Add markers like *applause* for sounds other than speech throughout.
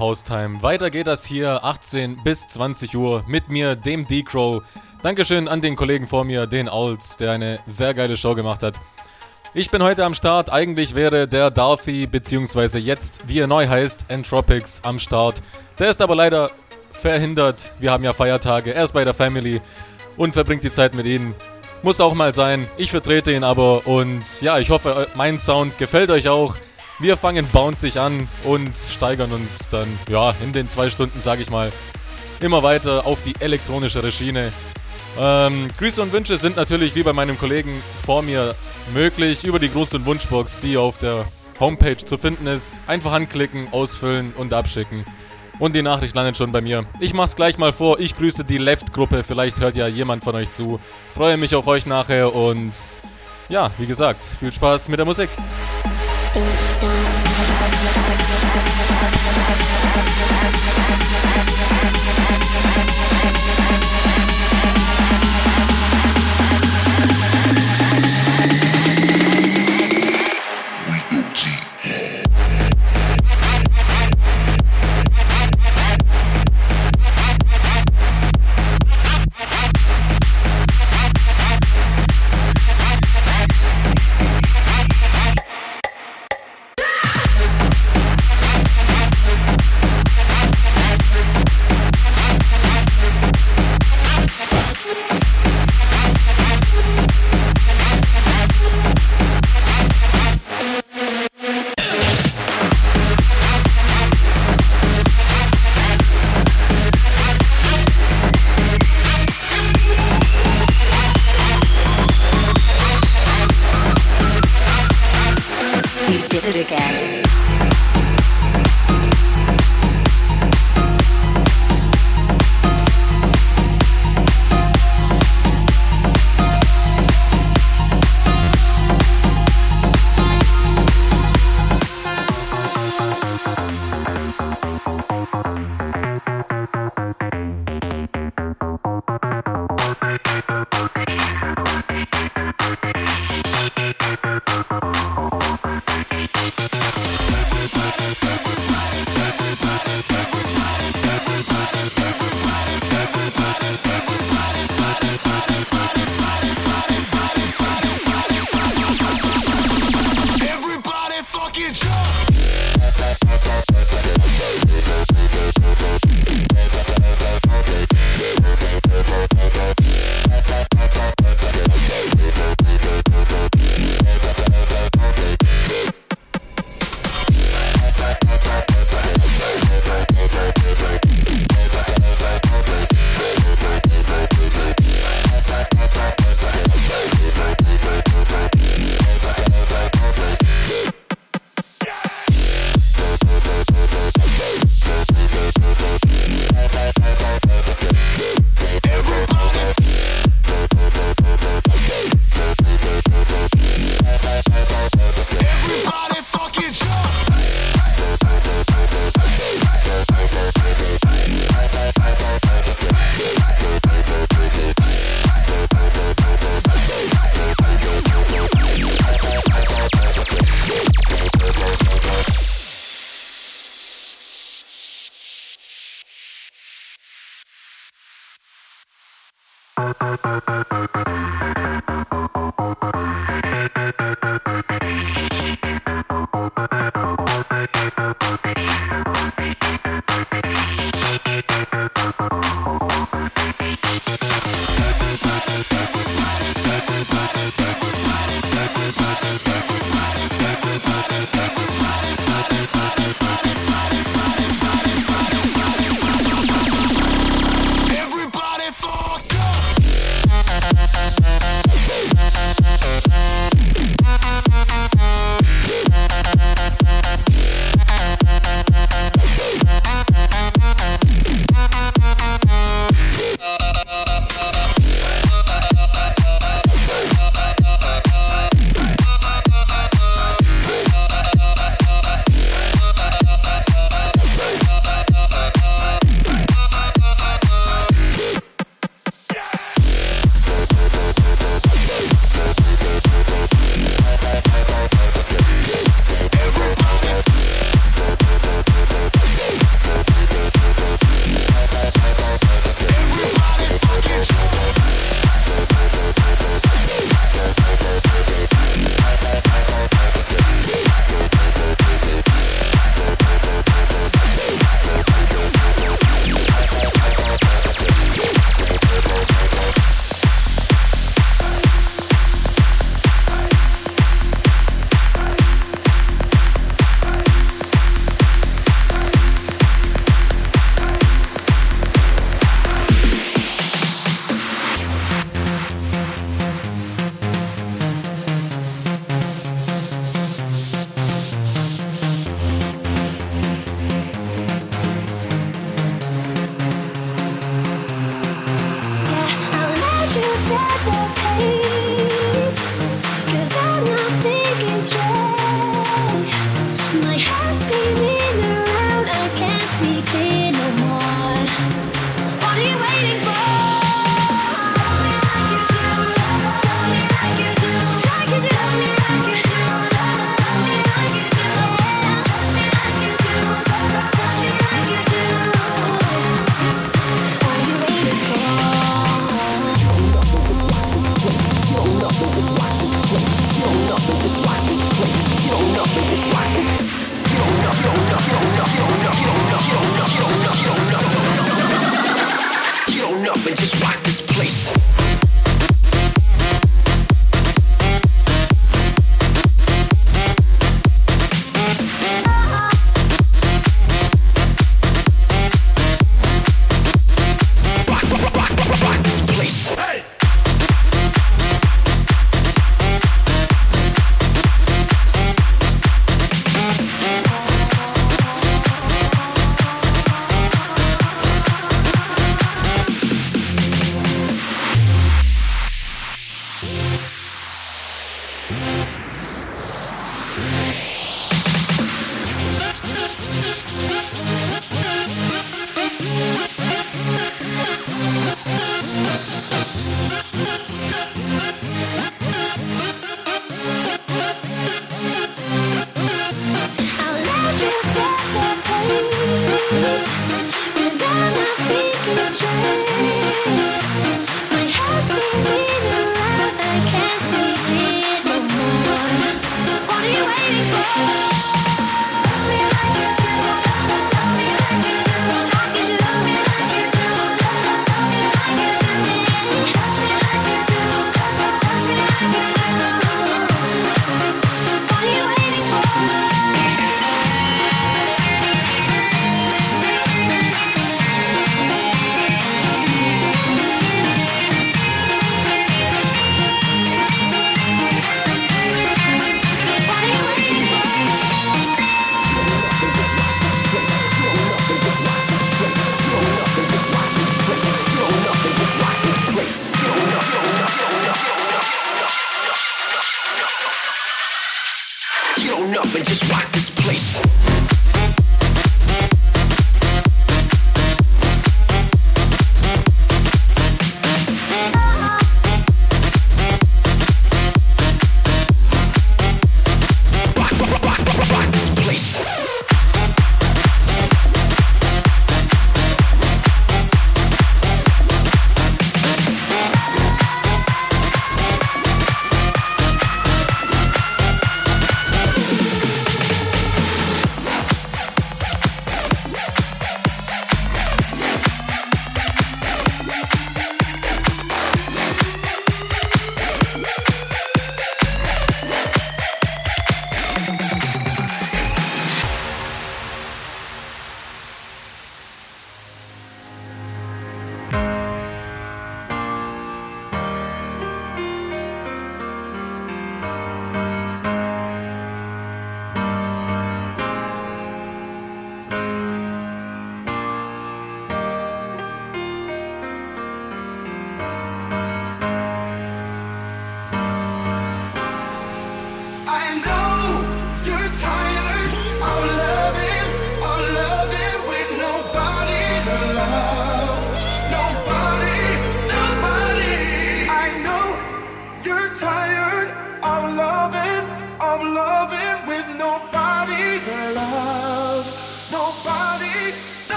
Haustime. Weiter geht das hier 18 bis 20 Uhr mit mir, dem D-Crow. Dankeschön an den Kollegen vor mir, den Owls, der eine sehr geile Show gemacht hat. Ich bin heute am Start. Eigentlich wäre der Darthy, beziehungsweise jetzt, wie er neu heißt, Entropics am Start. Der ist aber leider verhindert. Wir haben ja Feiertage. Er ist bei der Family und verbringt die Zeit mit ihnen. Muss auch mal sein. Ich vertrete ihn aber und ja, ich hoffe, mein Sound gefällt euch auch. Wir fangen bouncig an und steigern uns dann, ja, in den zwei Stunden, sage ich mal, immer weiter auf die elektronische Schiene. Ähm, Grüße und Wünsche sind natürlich wie bei meinem Kollegen vor mir möglich über die Gruß- und Wunschbox, die auf der Homepage zu finden ist. Einfach anklicken, ausfüllen und abschicken. Und die Nachricht landet schon bei mir. Ich mach's gleich mal vor. Ich grüße die Left-Gruppe. Vielleicht hört ja jemand von euch zu. Freue mich auf euch nachher und ja, wie gesagt, viel Spaß mit der Musik. Thank you.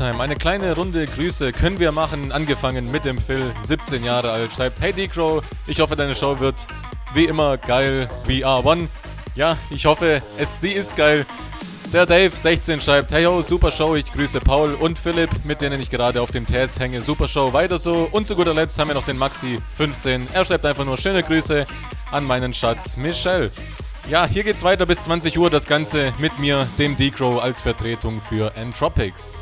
Haustime, eine kleine Runde Grüße können wir machen. Angefangen mit dem Phil, 17 Jahre alt, schreibt: Hey D-Crow, ich hoffe, deine Show wird wie immer geil. VR1. Ja, ich hoffe, es, sie ist geil. Der Dave 16 schreibt, hey ho, super Show, ich grüße Paul und Philipp, mit denen ich gerade auf dem TS hänge. Super Show, weiter so. Und zu guter Letzt haben wir noch den Maxi 15. Er schreibt einfach nur schöne Grüße an meinen Schatz Michelle. Ja, hier geht's weiter bis 20 Uhr, das Ganze mit mir, dem D-Crow, als Vertretung für Entropics.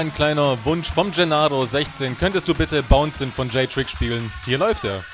Und ein kleiner Wunsch vom Gennaro 16. Könntest du bitte Bouncin von J-Trick spielen? Hier läuft er.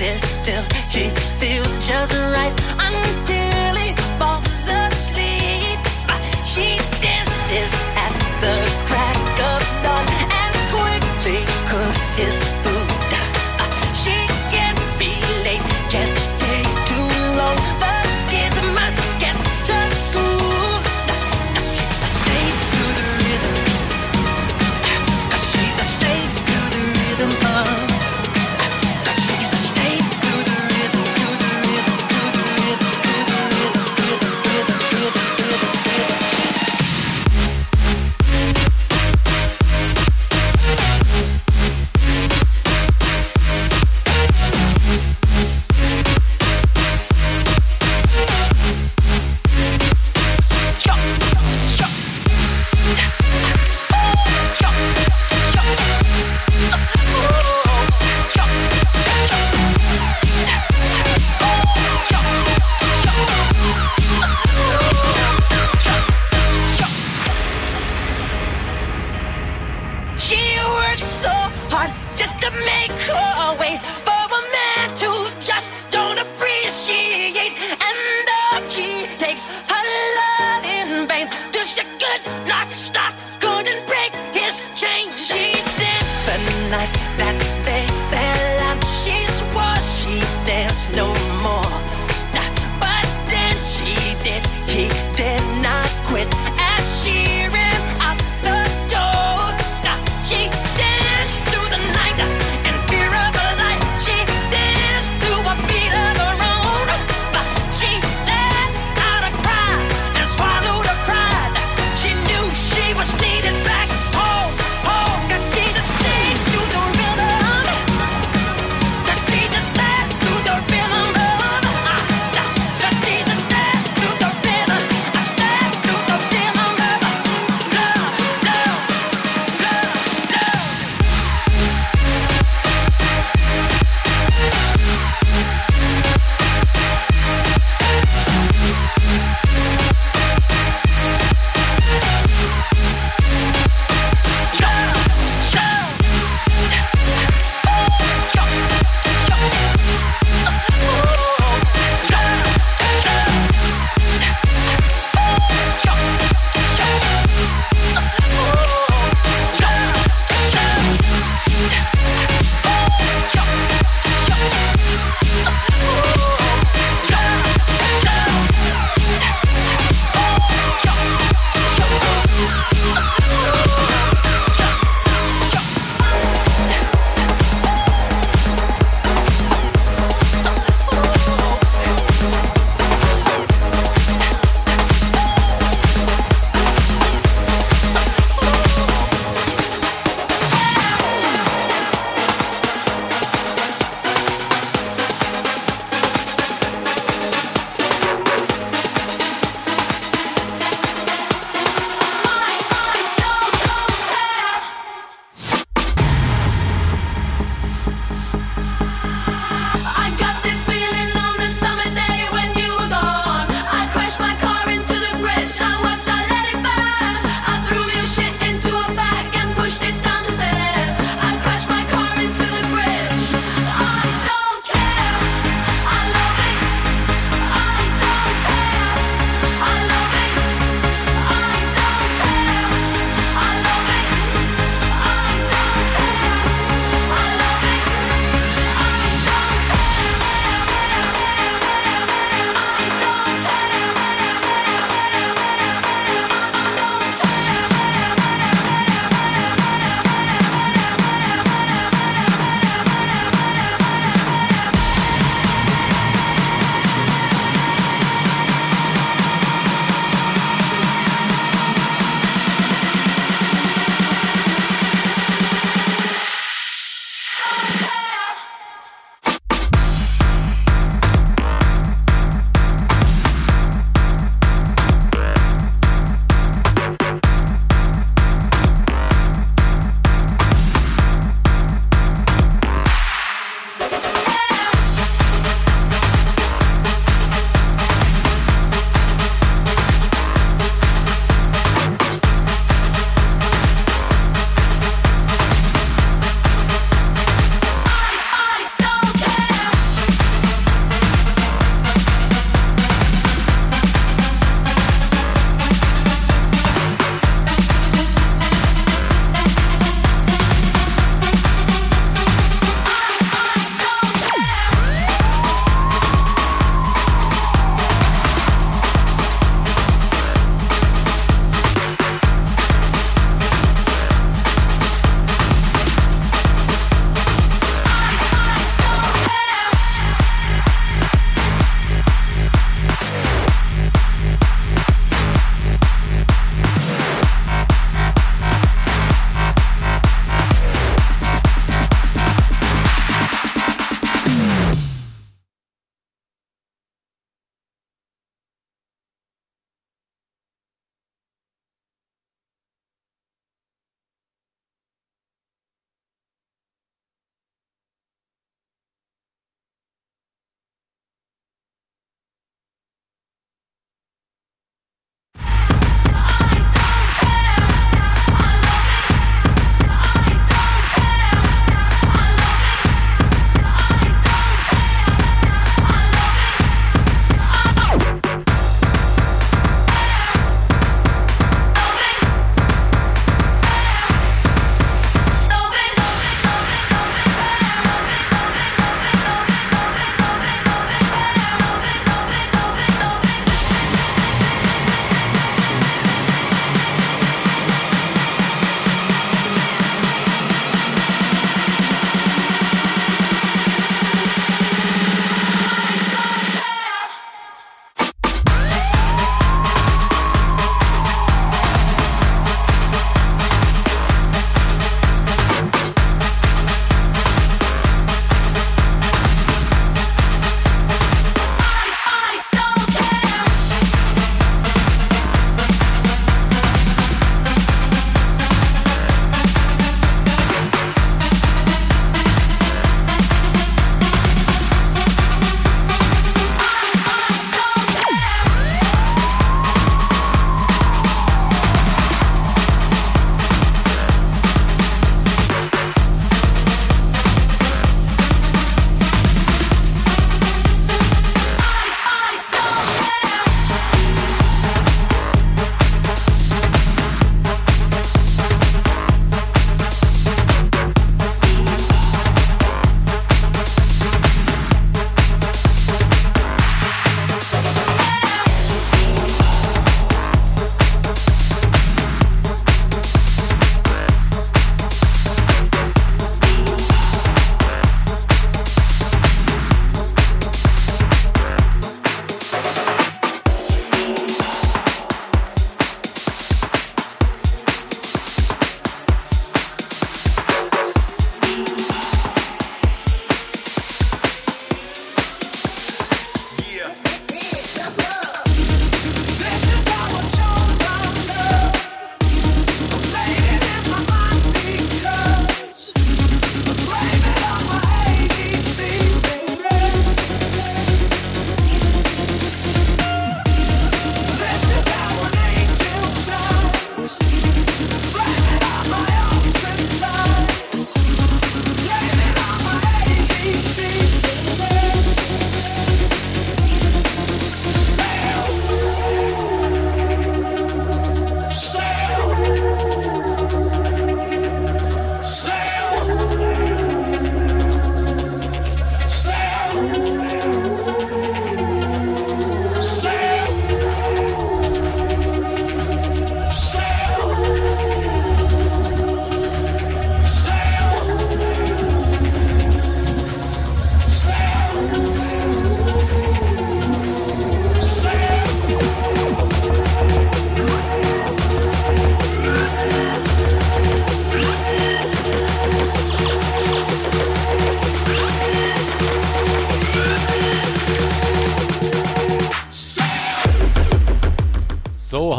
is still, he feels just right. I'm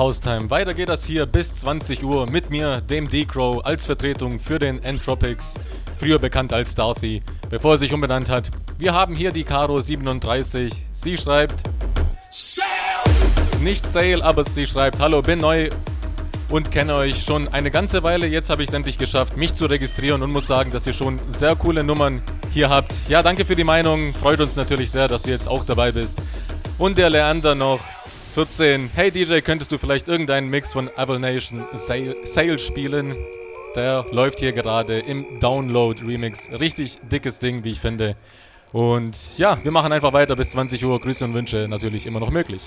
Haustime. Weiter geht das hier bis 20 Uhr mit mir, dem D-Crow, als Vertretung für den Entropics, früher bekannt als Starthy, bevor er sich umbenannt hat. Wir haben hier die Caro 37. Sie schreibt. Nicht Sale, aber sie schreibt: Hallo, bin neu und kenne euch schon eine ganze Weile. Jetzt habe ich es endlich geschafft, mich zu registrieren und muss sagen, dass ihr schon sehr coole Nummern hier habt. Ja, danke für die Meinung. Freut uns natürlich sehr, dass du jetzt auch dabei bist. Und der Leander noch 14. Hey DJ, könntest du vielleicht irgendeinen Mix von Evil Nation Sale, Sale spielen? Der läuft hier gerade im Download Remix. Richtig dickes Ding, wie ich finde. Und ja, wir machen einfach weiter bis 20 Uhr. Grüße und Wünsche natürlich immer noch möglich.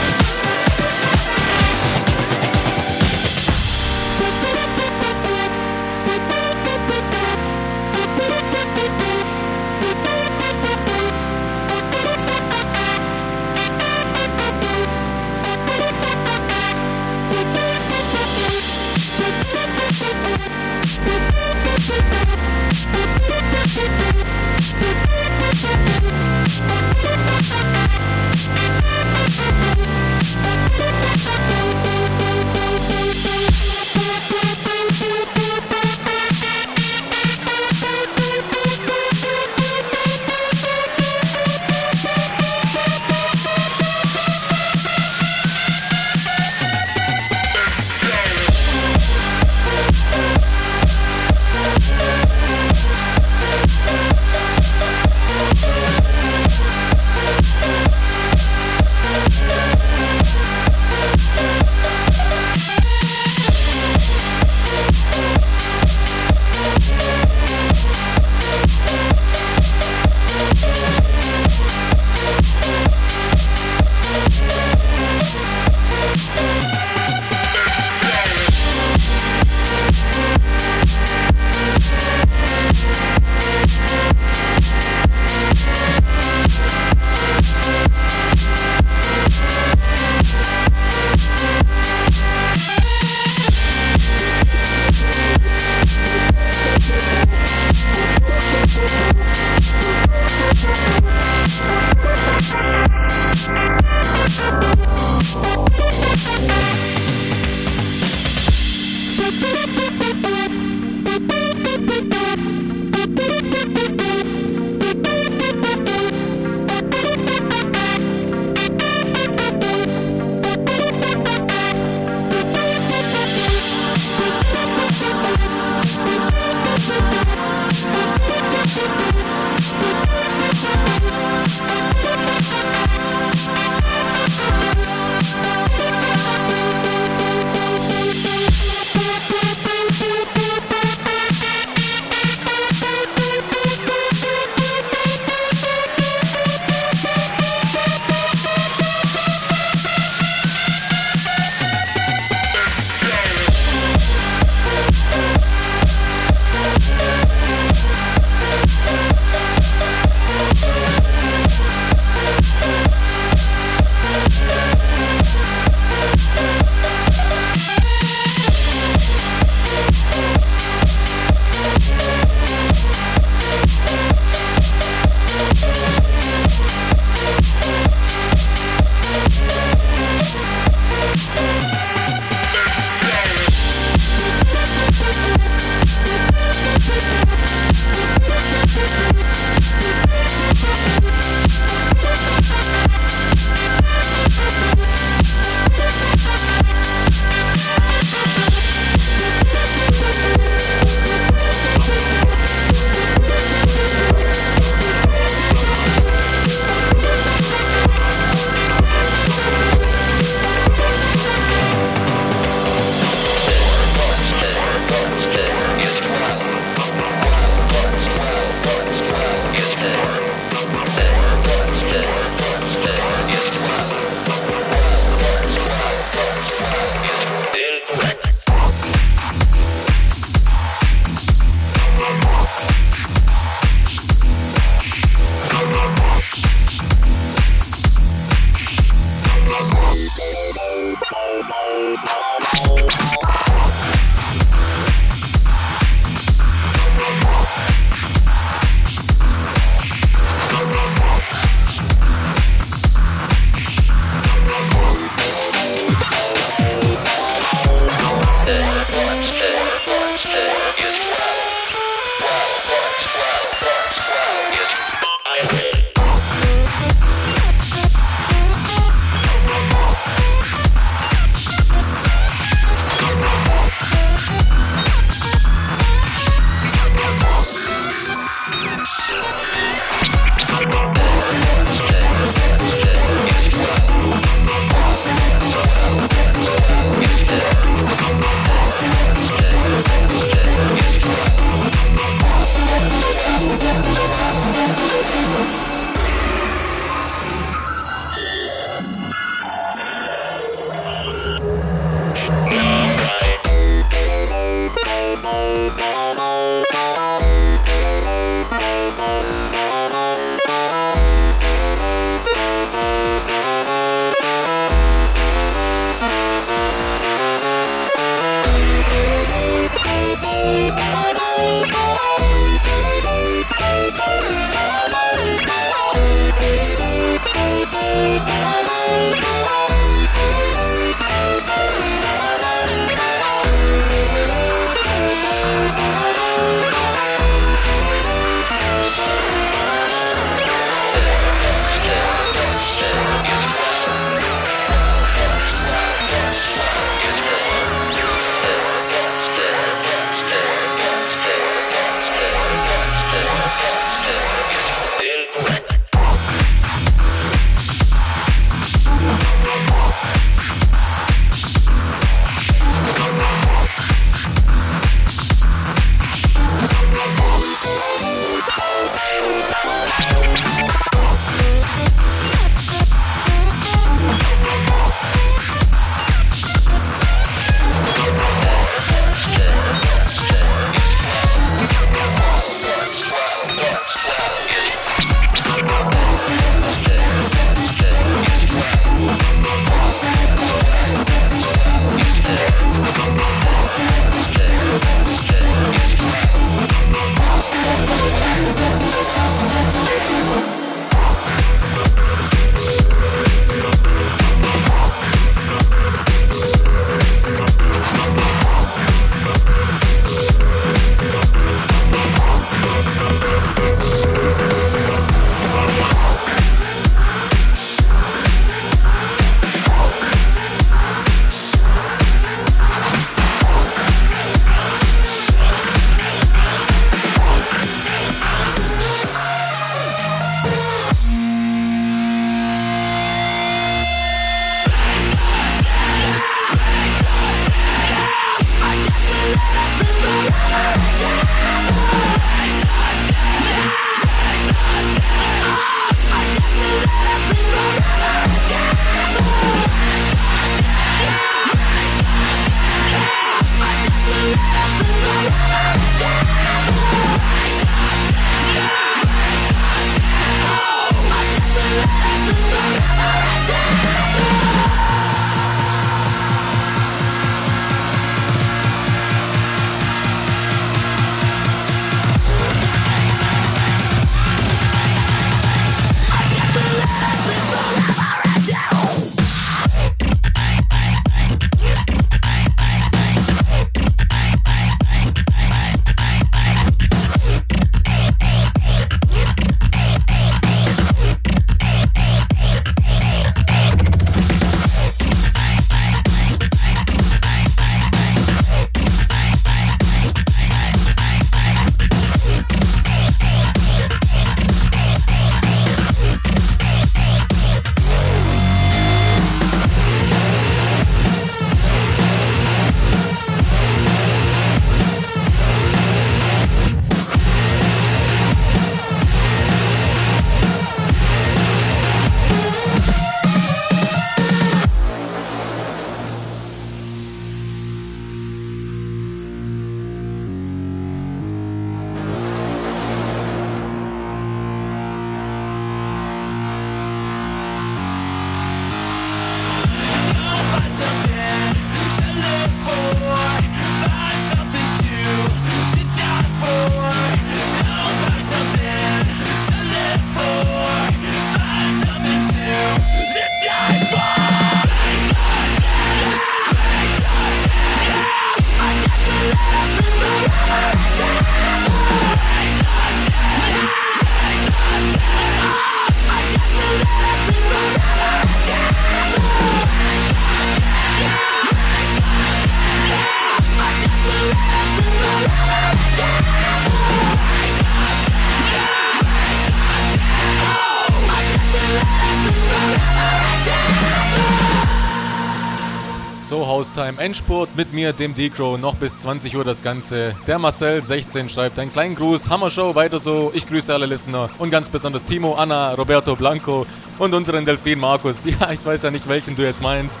Endspurt mit mir, dem Decro, noch bis 20 Uhr das Ganze. Der Marcel, 16, schreibt einen kleinen Gruß. Hammer Show, weiter so. Ich grüße alle Listener und ganz besonders Timo, Anna, Roberto Blanco und unseren Delfin Markus. *laughs* Ja, ich weiß ja nicht, welchen du jetzt meinst.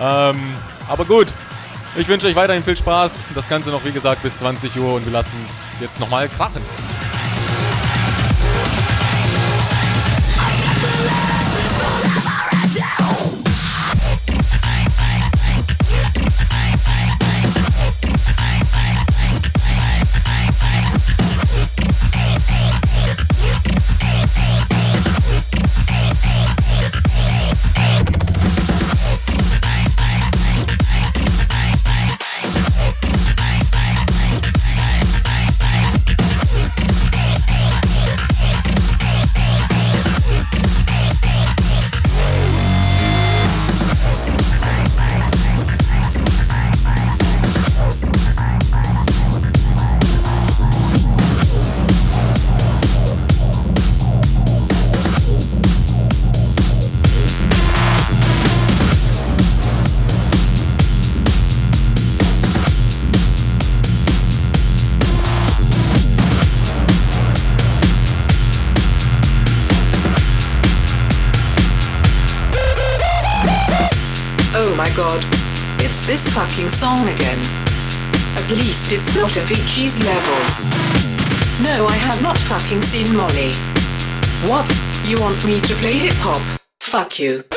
Ähm, aber gut. Ich wünsche euch weiterhin viel Spaß. Das Ganze noch, wie gesagt, bis 20 Uhr und wir lassen es jetzt nochmal krachen. Fucking song again. At least it's not Avicii's levels. No, I have not fucking seen Molly. What? You want me to play hip hop? Fuck you.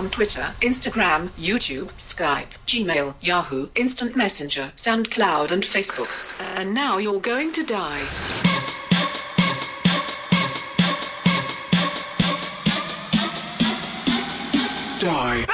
On Twitter, Instagram, YouTube, Skype, Gmail, Yahoo, Instant Messenger, SoundCloud, and Facebook. And now you're going to die. Die.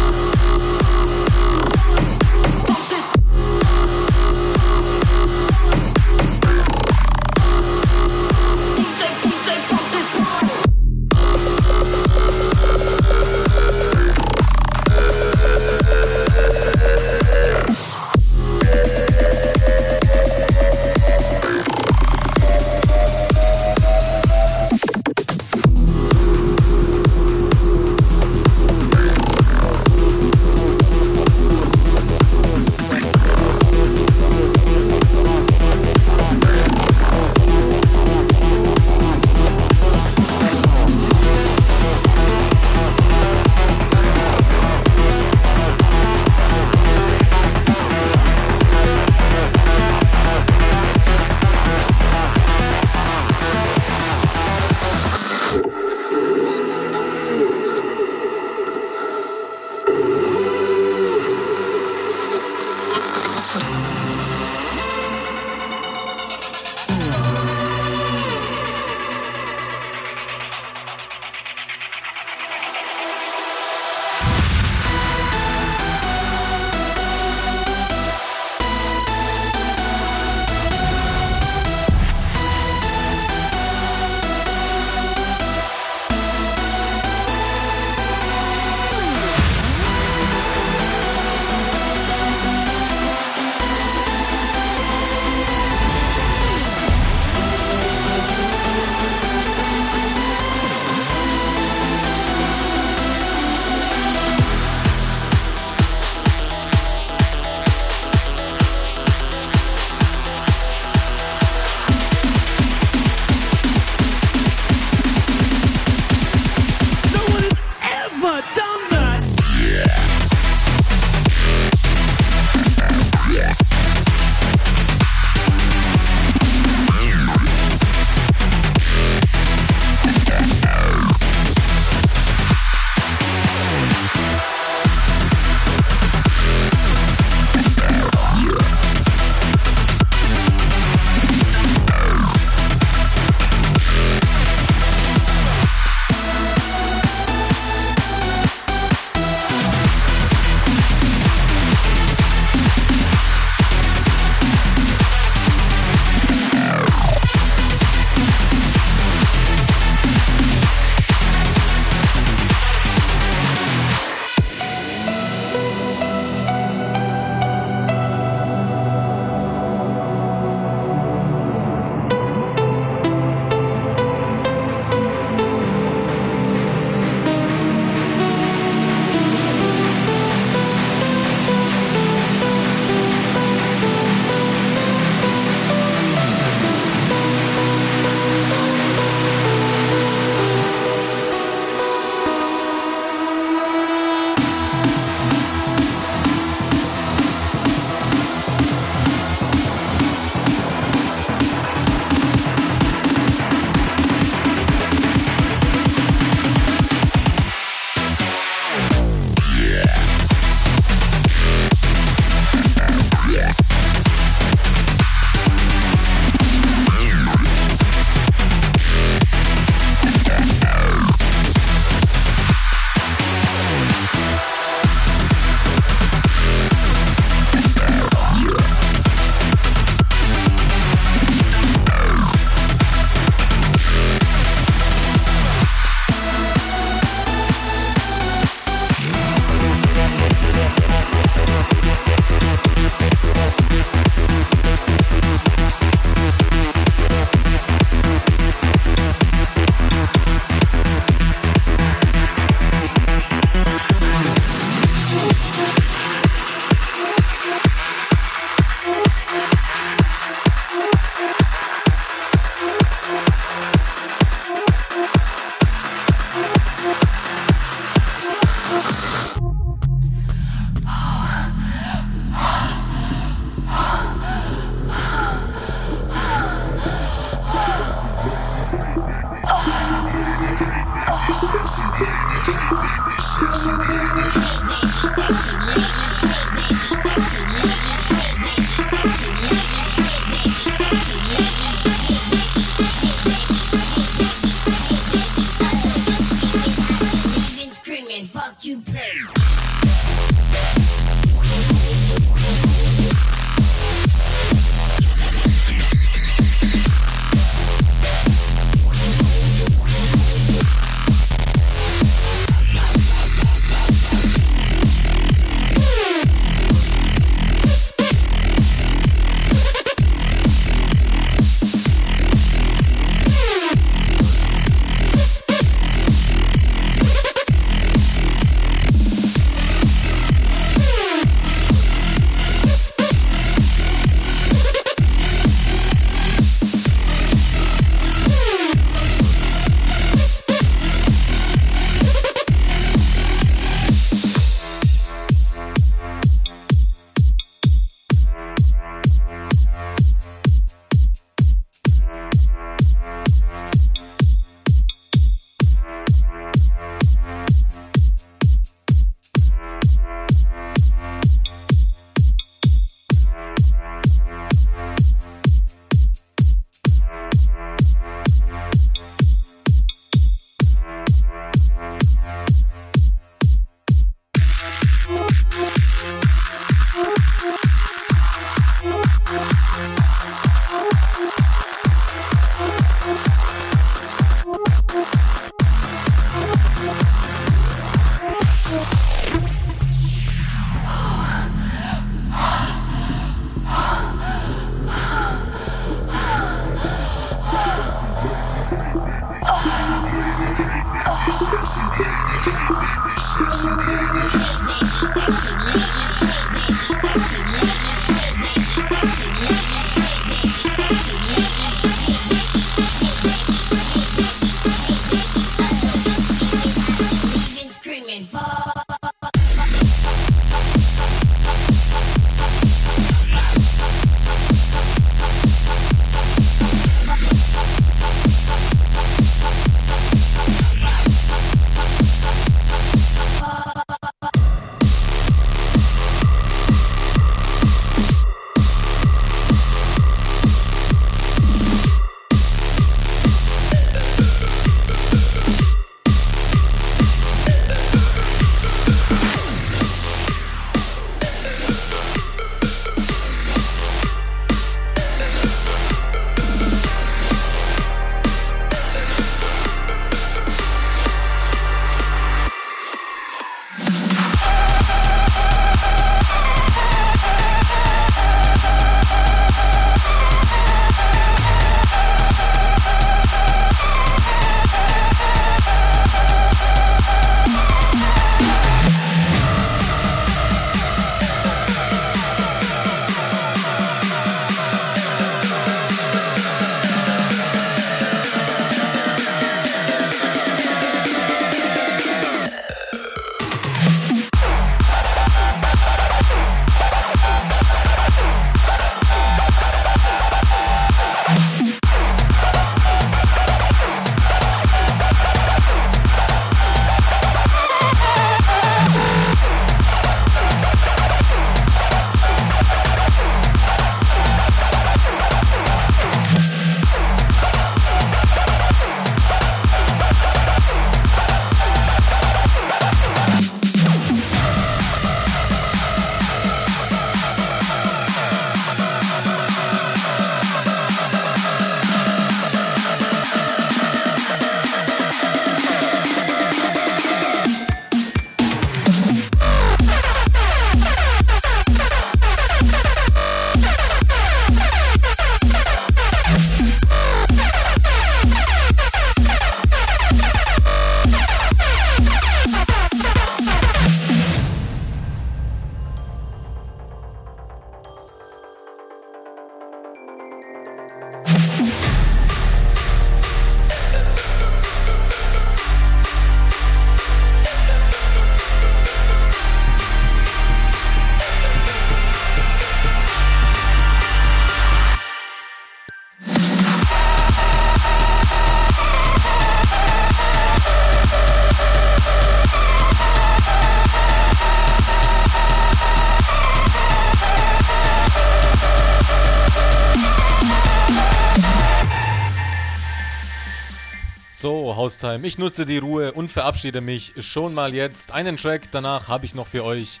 Haustime. Ich nutze die Ruhe und verabschiede mich schon mal jetzt. Einen Track danach habe ich noch für euch.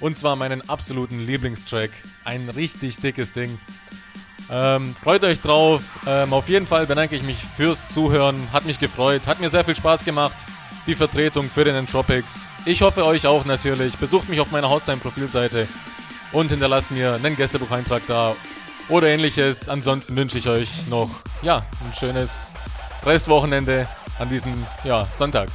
Und zwar meinen absoluten Lieblingstrack. Ein richtig dickes Ding. Ähm, freut euch drauf. Ähm, auf jeden Fall bedanke ich mich fürs Zuhören. Hat mich gefreut. Hat mir sehr viel Spaß gemacht. Die Vertretung für den Entropics. Ich hoffe euch auch natürlich. Besucht mich auf meiner Haustime-Profilseite und hinterlasst mir einen Gästebucheintrag da oder ähnliches. Ansonsten wünsche ich euch noch ja, ein schönes Restwochenende an diesem ja, Sonntag.